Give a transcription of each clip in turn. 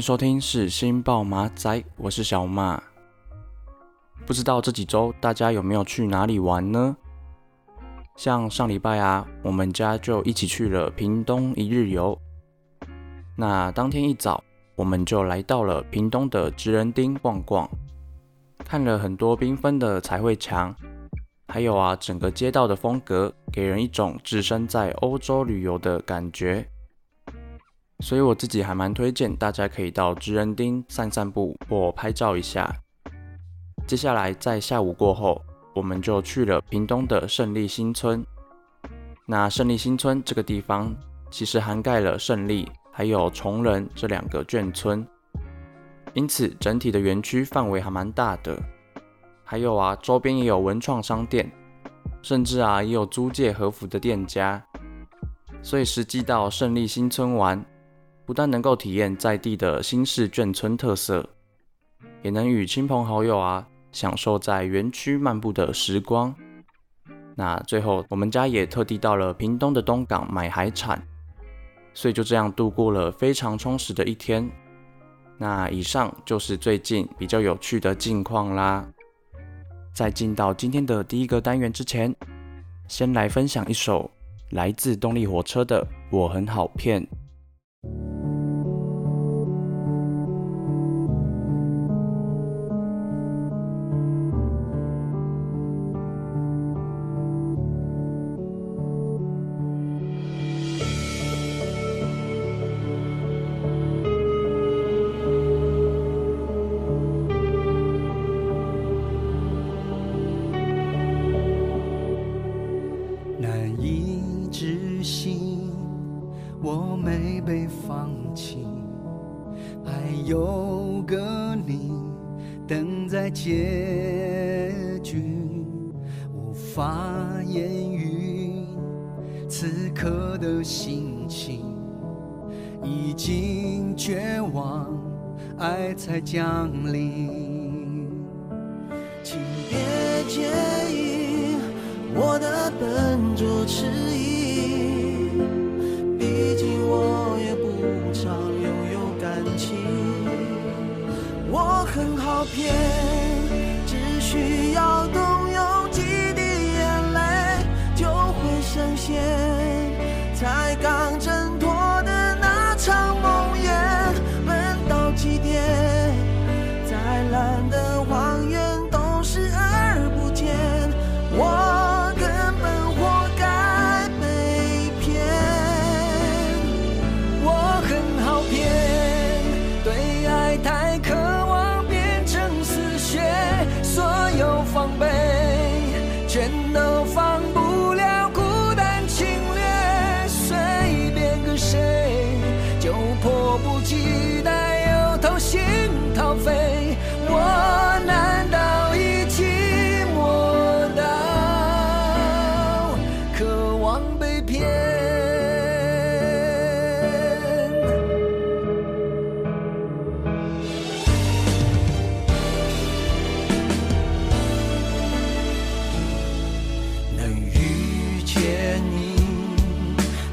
收听是新报马仔，我是小马。不知道这几周大家有没有去哪里玩呢？像上礼拜啊，我们家就一起去了屏东一日游。那当天一早，我们就来到了屏东的职人町逛逛，看了很多缤纷的彩绘墙，还有啊，整个街道的风格给人一种置身在欧洲旅游的感觉。所以我自己还蛮推荐大家可以到职人町散散步或拍照一下。接下来在下午过后，我们就去了屏东的胜利新村。那胜利新村这个地方，其实涵盖了胜利还有崇仁这两个眷村，因此整体的园区范围还蛮大的。还有啊，周边也有文创商店，甚至啊也有租借和服的店家。所以实际到胜利新村玩，不但能够体验在地的新式眷村特色，也能与亲朋好友啊。享受在园区漫步的时光。那最后，我们家也特地到了屏东的东港买海产，所以就这样度过了非常充实的一天。那以上就是最近比较有趣的近况啦。在进到今天的第一个单元之前，先来分享一首来自动力火车的《我很好骗》。难以置信我没被放弃还有个你等在结局无法言语此刻的心情已经绝望爱才降临。照片。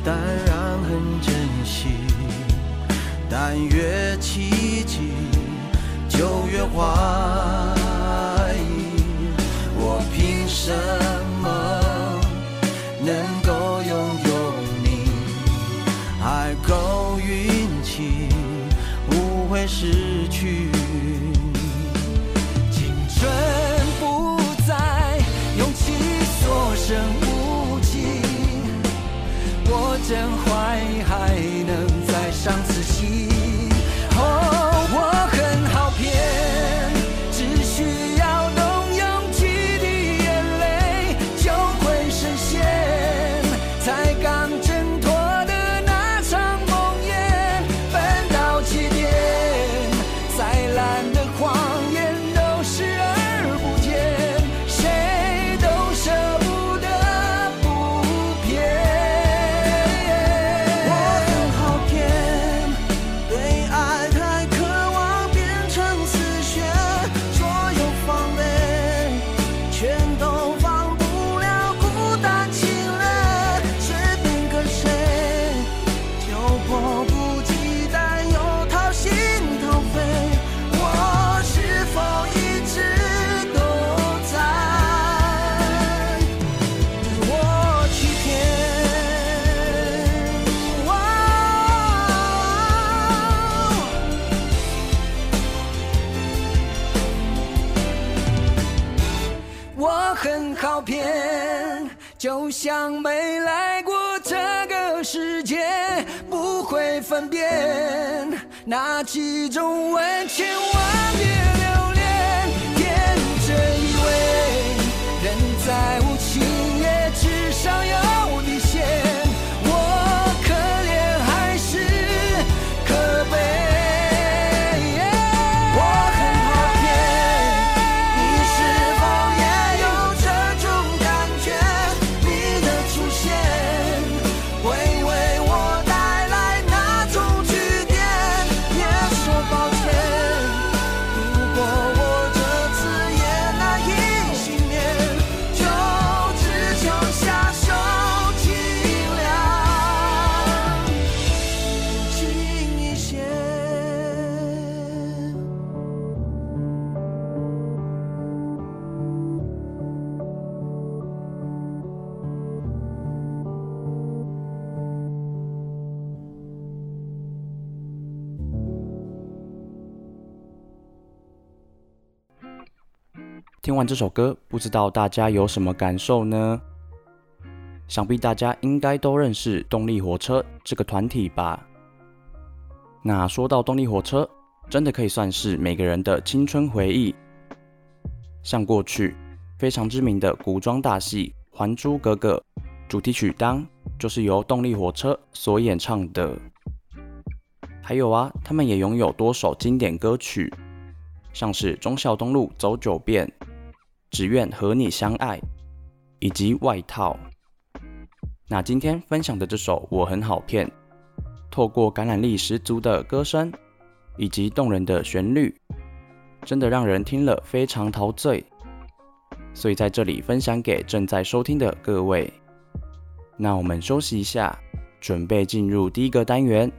淡然很珍惜。但越奇迹，就越怀疑。我凭什么？真怀念。像没来过这个世界，不会分辨那几种吻，千万别留恋。天真以为人在听完这首歌，不知道大家有什么感受呢？想必大家应该都认识动力火车这个团体吧？那说到动力火车，真的可以算是每个人的青春回忆。像过去非常知名的古装大戏《还珠格格》主题曲《当》，就是由动力火车所演唱的。还有啊，他们也拥有多首经典歌曲，像是《忠孝东路走九遍》。只愿和你相爱，以及外套。那今天分享的这首《我很好骗》，透过感染力十足的歌声以及动人的旋律，真的让人听了非常陶醉。所以在这里分享给正在收听的各位。那我们休息一下，准备进入第一个单元。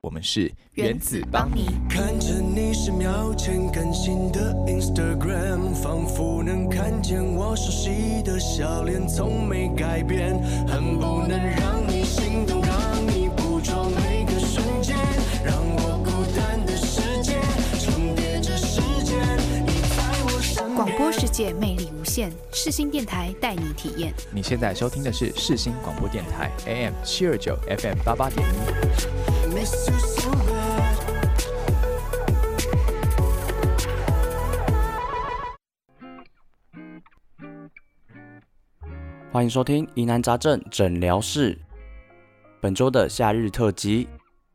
我们是原子邦尼。看着你十秒前更新的 Instagram，仿佛能看见我熟悉的笑脸，从没改变，恨不能让你心动，让你捕捉每个瞬间，让我孤单的世界重叠着时间，你在我身边。广播世界魅力无限，世新电台带你体验。你现在收听的是世新广播电台 AM 七二九 FM 八八点一。欢迎收听疑难杂症诊疗室。本周的夏日特辑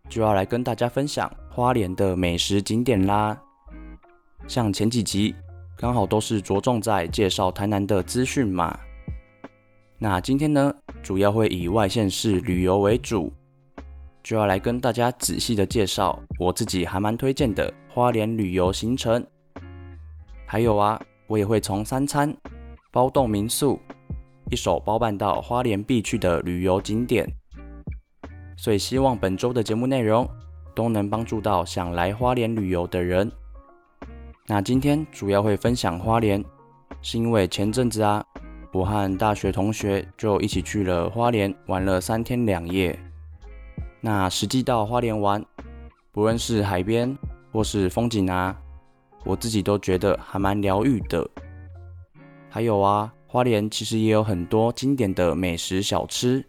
就要来跟大家分享花莲的美食景点啦。像前几集刚好都是着重在介绍台南的资讯嘛。那今天呢，主要会以外县市旅游为主。就要来跟大家仔细的介绍我自己还蛮推荐的花莲旅游行程，还有啊，我也会从三餐、包栋民宿，一手包办到花莲必去的旅游景点。所以希望本周的节目内容都能帮助到想来花莲旅游的人。那今天主要会分享花莲，是因为前阵子啊，我和大学同学就一起去了花莲玩了三天两夜。那实际到花莲玩，不论是海边或是风景啊，我自己都觉得还蛮疗愈的。还有啊，花莲其实也有很多经典的美食小吃，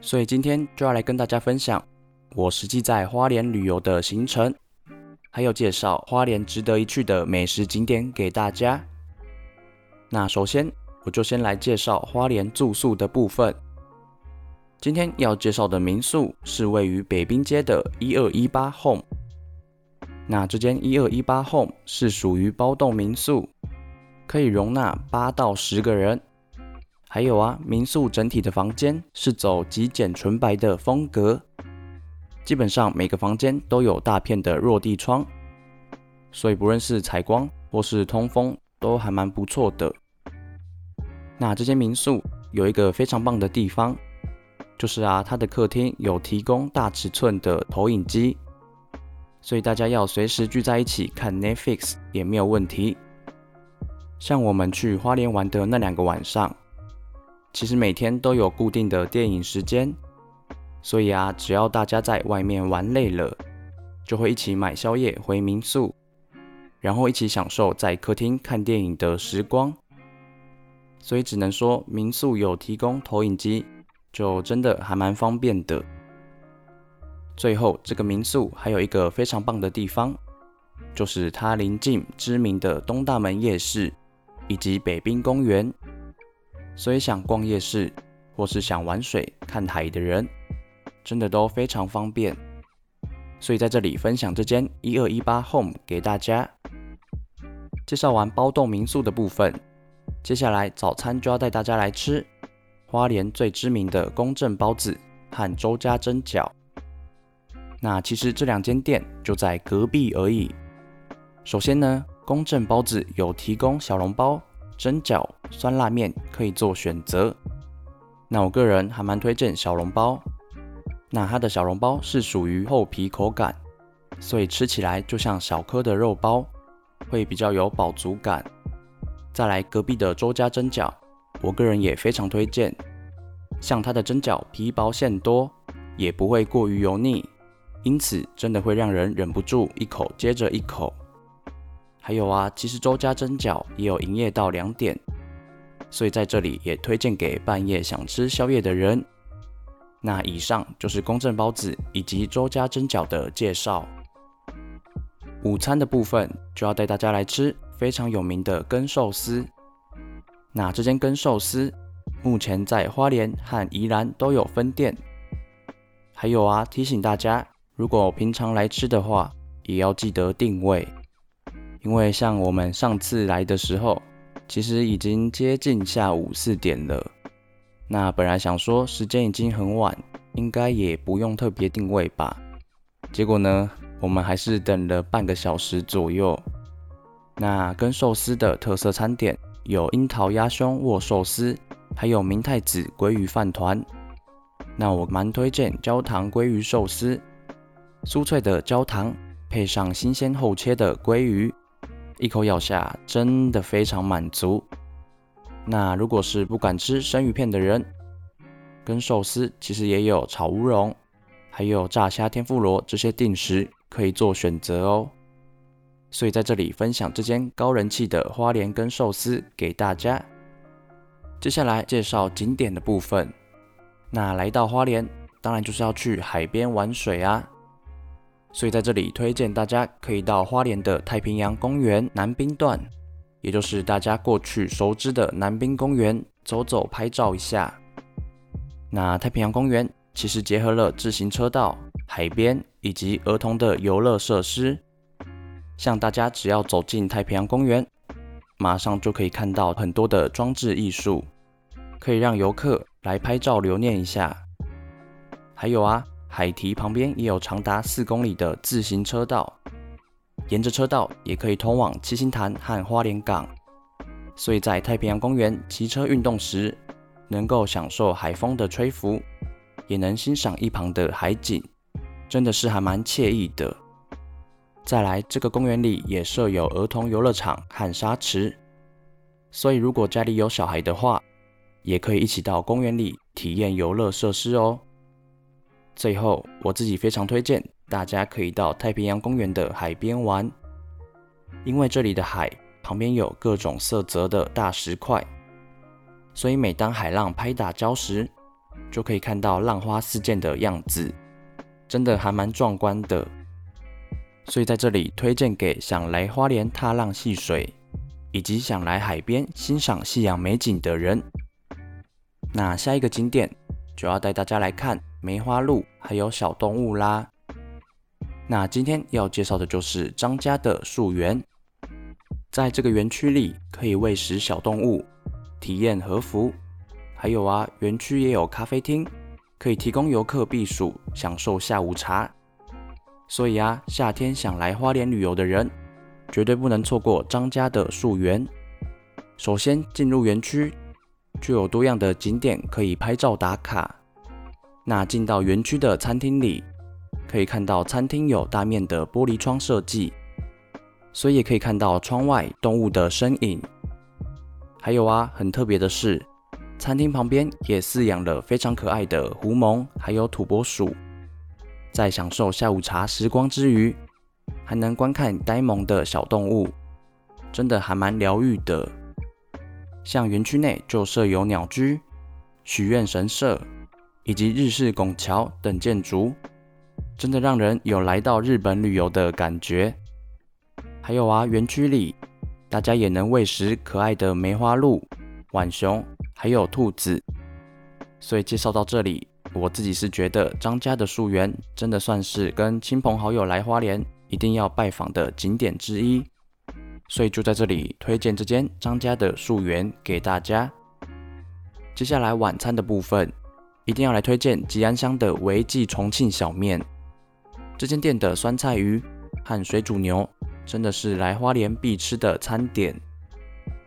所以今天就要来跟大家分享我实际在花莲旅游的行程，还有介绍花莲值得一去的美食景点给大家。那首先我就先来介绍花莲住宿的部分。今天要介绍的民宿是位于北滨街的一二一八 Home。那这间一二一八 Home 是属于包栋民宿，可以容纳八到十个人。还有啊，民宿整体的房间是走极简纯白的风格，基本上每个房间都有大片的落地窗，所以不论是采光或是通风都还蛮不错的。那这间民宿有一个非常棒的地方。就是啊，它的客厅有提供大尺寸的投影机，所以大家要随时聚在一起看 Netflix 也没有问题。像我们去花莲玩的那两个晚上，其实每天都有固定的电影时间，所以啊，只要大家在外面玩累了，就会一起买宵夜回民宿，然后一起享受在客厅看电影的时光。所以只能说民宿有提供投影机，就真的还蛮方便的。最后，这个民宿还有一个非常棒的地方，就是它临近知名的东大门夜市以及北滨公园，所以想逛夜市或是想玩水看海的人，真的都非常方便。所以在这里分享这间一二一八 Home 给大家。介绍完包栋民宿的部分。接下来早餐就要带大家来吃花莲最知名的公正包子和周家蒸饺。那其实这两间店就在隔壁而已。首先呢，公正包子有提供小笼包、蒸饺、酸辣面可以做选择。那我个人还蛮推荐小笼包。那它的小笼包是属于厚皮口感，所以吃起来就像小颗的肉包，会比较有饱足感。再来隔壁的周家蒸饺，我个人也非常推荐。像它的蒸饺皮薄馅多，也不会过于油腻，因此真的会让人忍不住一口接着一口。还有啊，其实周家蒸饺也有营业到两点，所以在这里也推荐给半夜想吃宵夜的人。那以上就是公正包子以及周家蒸饺的介绍。午餐的部分就要带大家来吃。非常有名的根寿司，那这间根寿司目前在花莲和宜兰都有分店。还有啊，提醒大家，如果平常来吃的话，也要记得定位，因为像我们上次来的时候，其实已经接近下午四点了。那本来想说时间已经很晚，应该也不用特别定位吧。结果呢，我们还是等了半个小时左右。那跟寿司的特色餐点有樱桃鸭胸握寿司，还有明太子鲑鱼饭团。那我蛮推荐焦糖鲑鱼寿司，酥脆的焦糖配上新鲜厚切的鲑鱼，一口咬下真的非常满足。那如果是不敢吃生鱼片的人，跟寿司其实也有炒乌龙，还有炸虾天妇罗这些定食可以做选择哦。所以在这里分享这间高人气的花莲跟寿司给大家。接下来介绍景点的部分。那来到花莲，当然就是要去海边玩水啊。所以在这里推荐大家可以到花莲的太平洋公园南滨段，也就是大家过去熟知的南滨公园，走走拍照一下。那太平洋公园其实结合了自行车道、海边以及儿童的游乐设施。像大家只要走进太平洋公园，马上就可以看到很多的装置艺术，可以让游客来拍照留念一下。还有啊，海堤旁边也有长达四公里的自行车道，沿着车道也可以通往七星潭和花莲港。所以在太平洋公园骑车运动时，能够享受海风的吹拂，也能欣赏一旁的海景，真的是还蛮惬意的。再来，这个公园里也设有儿童游乐场和沙池，所以如果家里有小孩的话，也可以一起到公园里体验游乐设施哦。最后，我自己非常推荐大家可以到太平洋公园的海边玩，因为这里的海旁边有各种色泽的大石块，所以每当海浪拍打礁石，就可以看到浪花四溅的样子，真的还蛮壮观的。所以在这里推荐给想来花莲踏浪戏水，以及想来海边欣赏夕阳美景的人。那下一个景点就要带大家来看梅花鹿还有小动物啦。那今天要介绍的就是张家的树园，在这个园区里可以喂食小动物，体验和服，还有啊，园区也有咖啡厅，可以提供游客避暑，享受下午茶。所以啊，夏天想来花莲旅游的人，绝对不能错过张家的树园。首先进入园区，就有多样的景点可以拍照打卡。那进到园区的餐厅里，可以看到餐厅有大面的玻璃窗设计，所以也可以看到窗外动物的身影。还有啊，很特别的是，餐厅旁边也饲养了非常可爱的狐獴，还有土拨鼠。在享受下午茶时光之余，还能观看呆萌的小动物，真的还蛮疗愈的。像园区内就设有鸟居、许愿神社以及日式拱桥等建筑，真的让人有来到日本旅游的感觉。还有啊，园区里大家也能喂食可爱的梅花鹿、浣熊，还有兔子。所以介绍到这里，我自己是觉得张家的树园真的算是跟亲朋好友来花莲一定要拜访的景点之一。所以就在这里推荐这间张家的树园给大家。接下来晚餐的部分，一定要来推荐吉安乡的维记重庆小面。这间店的酸菜鱼和水煮牛真的是来花莲必吃的餐点。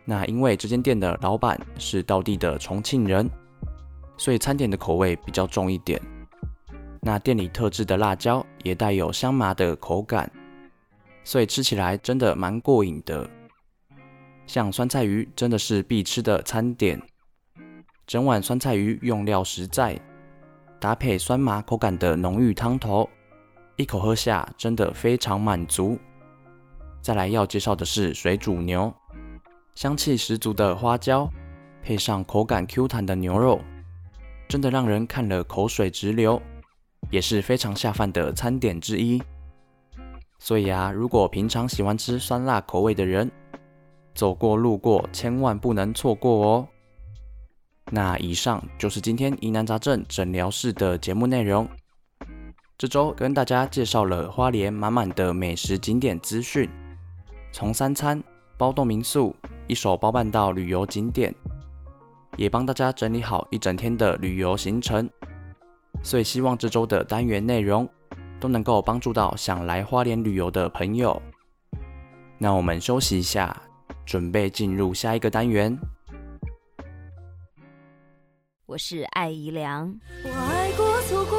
那因为这间店的老板是道地的重庆人，所以餐点的口味比较重一点。那店里特制的辣椒也带有香麻的口感。所以吃起来真的蛮过瘾的，像酸菜鱼真的是必吃的餐点，整碗酸菜鱼用料实在，搭配酸麻口感的浓郁汤头，一口喝下真的非常满足。再来要介绍的是水煮牛，香气十足的花椒，配上口感 Q 弹的牛肉，真的让人看了口水直流，也是非常下饭的餐点之一。所以啊，如果平常喜欢吃酸辣口味的人，走过路过千万不能错过哦。那以上就是今天疑难杂症诊疗室的节目内容。这周跟大家介绍了花莲满满的美食景点资讯，从三餐、包栋民宿一手包办到旅游景点，也帮大家整理好一整天的旅游行程。所以希望这周的单元内容，都能够帮助到想来花莲旅游的朋友。那我们休息一下，准备进入下一个单元。我是艾怡良。我爱过，错过，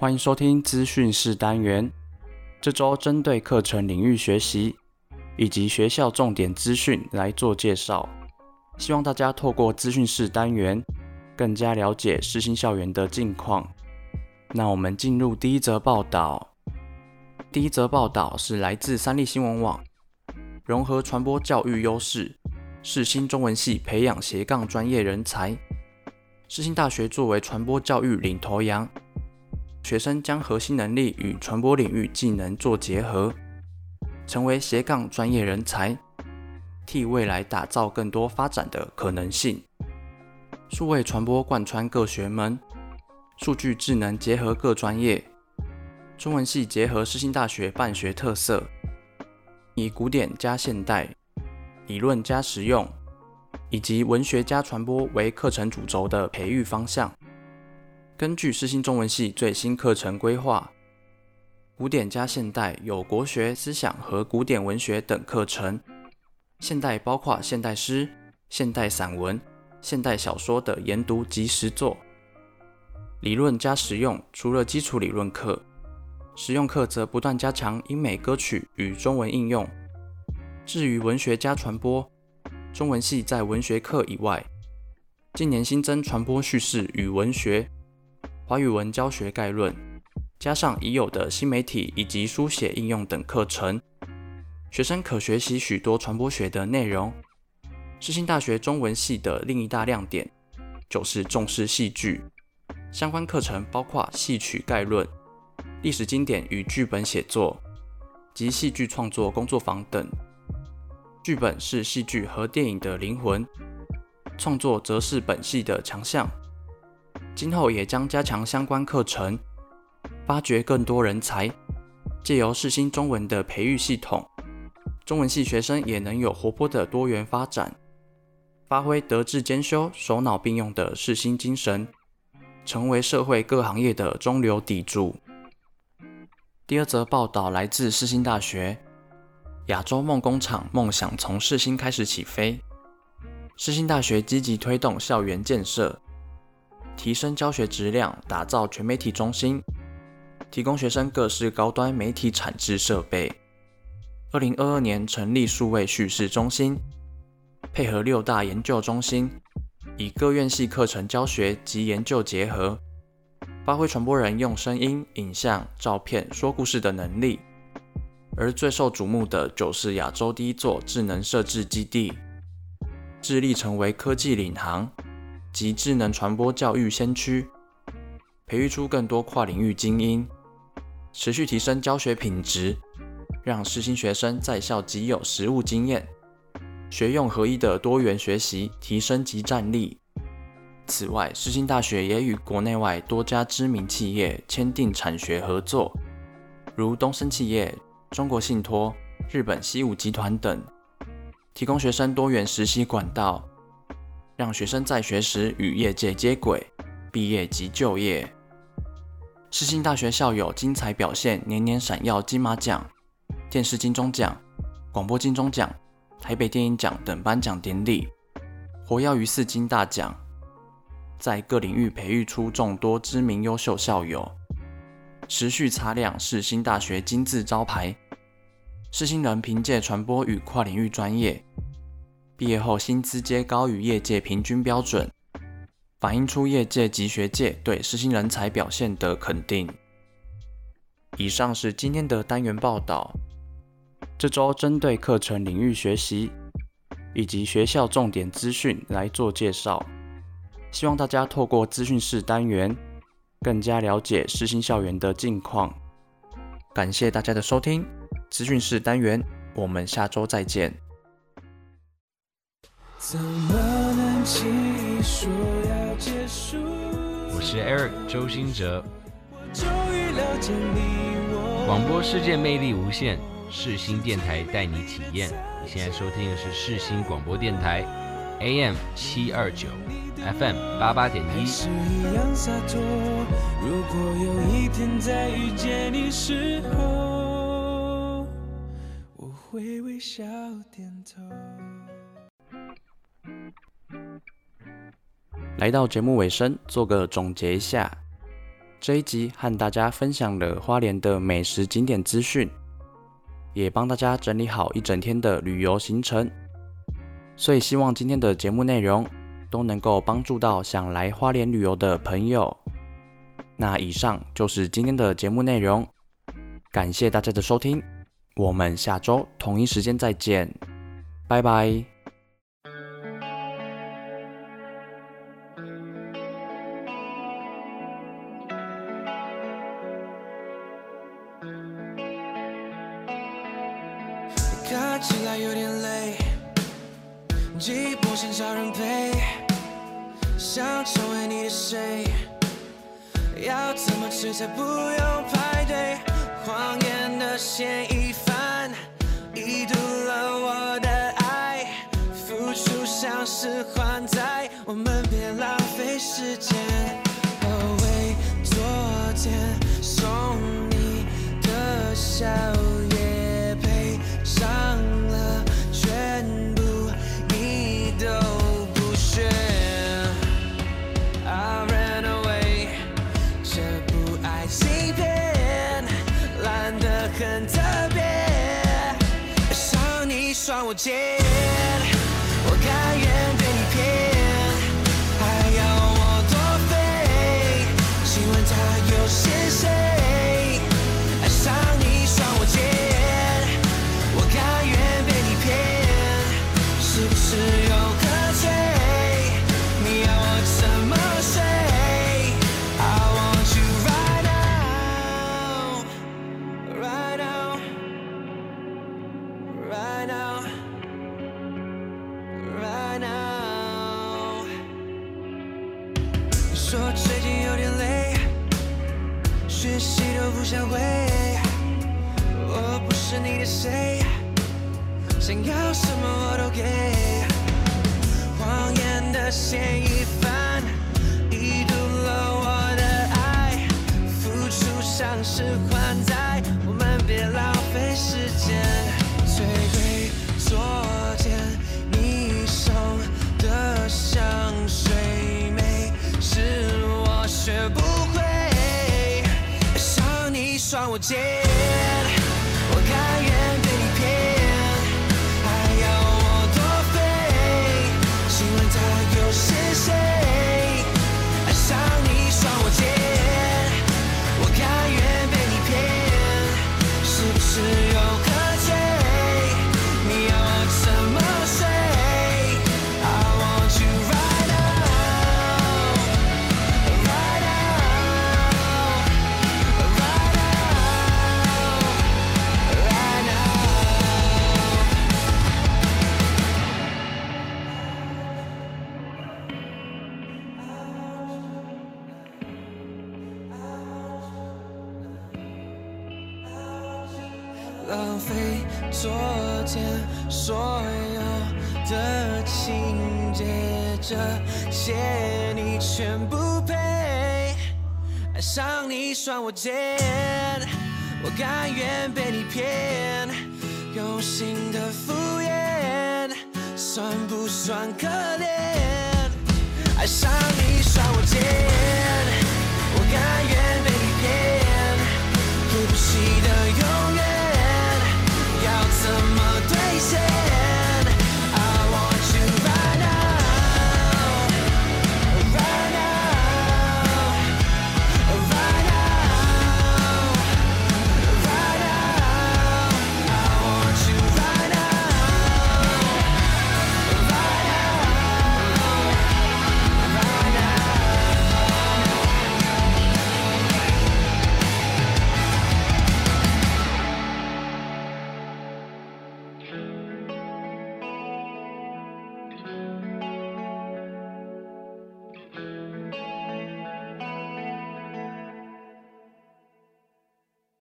欢迎收听资讯室单元，这周针对课程领域学习以及学校重点资讯来做介绍，希望大家透过资讯室单元，更加了解世新校园的近况。那我们进入第一则报道。第一则报道是来自三立新闻网，融合传播教育优势，世新中文系培养斜杠专业人才。世新大学作为传播教育领头羊，学生将核心能力与传播领域技能做结合，成为斜杠专业人才，替未来打造更多发展的可能性。数位传播贯穿各学门。数据智能结合各专业，中文系结合世新大学办学特色，以古典加现代、理论加实用，以及文学加传播为课程主轴的培育方向。根据世新中文系最新课程规划，古典加现代有国学、思想和古典文学等课程，现代包括现代诗、现代散文、现代小说的研读及实作。理论加实用，除了基础理论课，实用课则不断加强英美歌曲与中文应用。至于文学加传播，中文系在文学课以外，近年新增传播叙事与文学、华语文教学概论，加上已有的新媒体以及书写应用等课程，学生可学习许多传播学的内容。世新大学中文系的另一大亮点，就是重视戏剧。相关课程包括戏曲概论、历史经典与剧本写作及戏剧创作工作坊等。剧本是戏剧和电影的灵魂，创作则是本系的强项。今后也将加强相关课程，发掘更多人才，借由世新中文的培育系统，中文系学生也能有活泼的多元发展，发挥德智兼修、手脑并用的世新精神。成为社会各行业的中流砥柱。第二则报道来自世新大学，亚洲梦工厂梦想从世新开始起飞。世新大学积极推动校园建设，提升教学质量，打造全媒体中心，提供学生各式高端媒体产制设备。二零二二年成立数位叙事中心，配合六大研究中心，以各院系课程教学及研究结合，发挥传播人用声音、影像、照片说故事的能力。而最受瞩目的就是亚洲第一座智能设置基地，致力成为科技领航及智能传播教育先驱，培育出更多跨领域精英，持续提升教学品质，让世新学生在校即有实务经验，学用合一的多元学习，提升及战力。此外，世新大学也与国内外多家知名企业签订产学合作，如东森企业。中国信托、日本西武集团等，提供学生多元实习管道，让学生在学时与业界接轨，毕业即就业。世新大学校友精彩表现，年年闪耀金马奖、电视金钟奖、广播金钟奖、台北电影奖等颁奖典礼，活跃于四金大奖，在各领域培育出众多知名优秀校友。持续擦亮世新大学金字招牌，世新人凭借传播与跨领域专业，毕业后薪资皆高于业界平均标准，反映出业界及学界对世新人才表现的肯定。以上是今天的单元报道，这周针对课程领域学习以及学校重点资讯来做介绍，希望大家透过资讯室单元。更加了解世新校园的近况。感谢大家的收听，资讯室单元，我们下周再见。我是 Eric 周兴哲，广播世界魅力无限，世新电台带你体验。你现在收听的是世新广播电台，AM 七二九。FM 八八点一。如果有一天再遇见你时候，我会微笑点头。来到节目尾声，做个总结一下，这一集和大家分享了花莲的美食景点资讯，也帮大家整理好一整天的旅游行程。所以希望今天的节目内容，都能够帮助到想来花莲旅游的朋友。那以上就是今天的节目内容，感谢大家的收听，我们下周同一时间再见，拜拜。我谁都不想回，我不是你的谁，想要什么我都给。谎言的嫌疑犯，已读了我的爱，付出像是还债，我们别浪费时间。最贵昨天你送的香水，味是我学不。我贱，我甘愿被你骗，还要我多飞？请问他又是谁？算我贱，我甘愿被你骗，用心的敷衍，算不算可怜？爱上你算我贱。